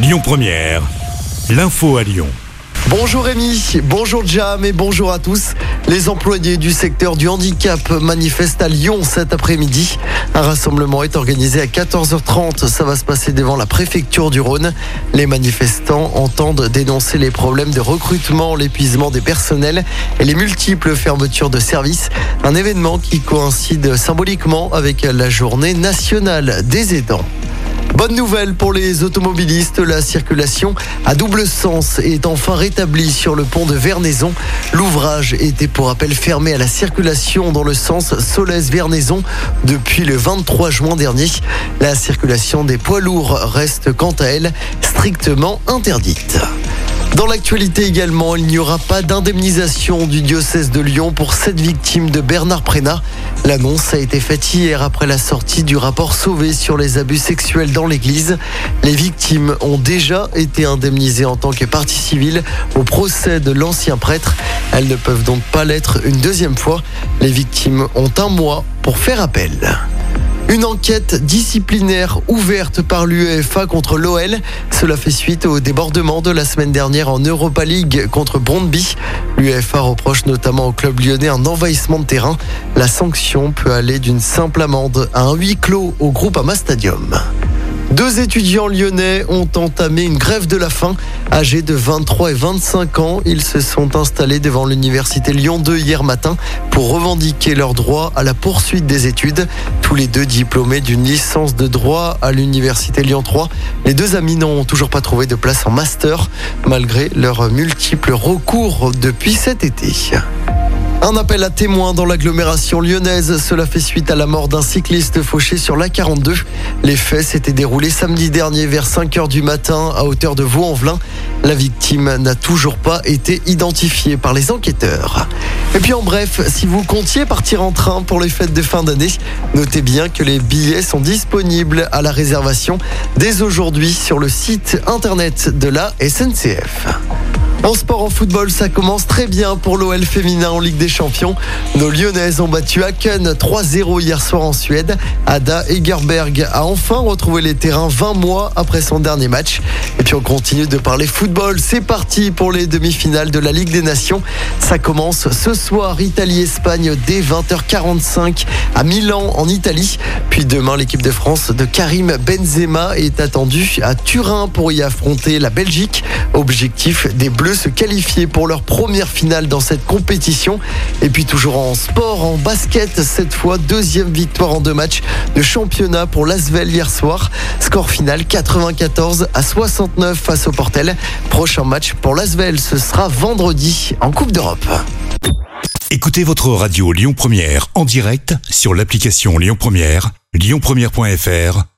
Lyon Première, l'info à Lyon. Bonjour Rémi, bonjour Jam et bonjour à tous. Les employés du secteur du handicap manifestent à Lyon cet après-midi. Un rassemblement est organisé à 14h30. Ça va se passer devant la préfecture du Rhône. Les manifestants entendent dénoncer les problèmes de recrutement, l'épuisement des personnels et les multiples fermetures de services. Un événement qui coïncide symboliquement avec la journée nationale des aidants. Bonne nouvelle pour les automobilistes, la circulation à double sens est enfin rétablie sur le pont de Vernaison. L'ouvrage était pour rappel fermé à la circulation dans le sens Solès-Vernaison depuis le 23 juin dernier. La circulation des poids lourds reste quant à elle strictement interdite. Dans l'actualité également, il n'y aura pas d'indemnisation du diocèse de Lyon pour cette victime de Bernard Prénat. L'annonce a été faite hier après la sortie du rapport Sauvé sur les abus sexuels dans l'église. Les victimes ont déjà été indemnisées en tant que partie civile au procès de l'ancien prêtre. Elles ne peuvent donc pas l'être une deuxième fois. Les victimes ont un mois pour faire appel. Une enquête disciplinaire ouverte par l'UEFA contre l'OL. Cela fait suite au débordement de la semaine dernière en Europa League contre Brondby. L'UEFA reproche notamment au club lyonnais un envahissement de terrain. La sanction peut aller d'une simple amende à un huis clos au groupe Ama Stadium. Deux étudiants lyonnais ont entamé une grève de la faim. Âgés de 23 et 25 ans, ils se sont installés devant l'université Lyon 2 hier matin pour revendiquer leur droit à la poursuite des études. Tous les deux diplômés d'une licence de droit à l'université Lyon 3. Les deux amis n'ont toujours pas trouvé de place en master malgré leurs multiples recours depuis cet été. Un appel à témoins dans l'agglomération lyonnaise. Cela fait suite à la mort d'un cycliste fauché sur l'A42. Les faits s'étaient déroulés samedi dernier vers 5 h du matin à hauteur de Vaux-en-Velin. La victime n'a toujours pas été identifiée par les enquêteurs. Et puis en bref, si vous comptiez partir en train pour les fêtes de fin d'année, notez bien que les billets sont disponibles à la réservation dès aujourd'hui sur le site internet de la SNCF. En sport, en football, ça commence très bien pour l'OL féminin en Ligue des Champions. Nos Lyonnaises ont battu Aken 3-0 hier soir en Suède. Ada Egerberg a enfin retrouvé les terrains 20 mois après son dernier match. Et puis on continue de parler football. C'est parti pour les demi-finales de la Ligue des Nations. Ça commence ce soir, Italie-Espagne dès 20h45 à Milan en Italie. Puis demain, l'équipe de France de Karim Benzema est attendue à Turin pour y affronter la Belgique. Objectif des Bleus se qualifier pour leur première finale dans cette compétition. Et puis toujours en sport, en basket, cette fois deuxième victoire en deux matchs de championnat pour l'Asvel hier soir. Score final 94 à 69 face au Portel. Prochain match pour l'Asvel, ce sera vendredi en Coupe d'Europe. Écoutez votre radio Lyon Première en direct sur l'application Lyon Première, lyonpremière.fr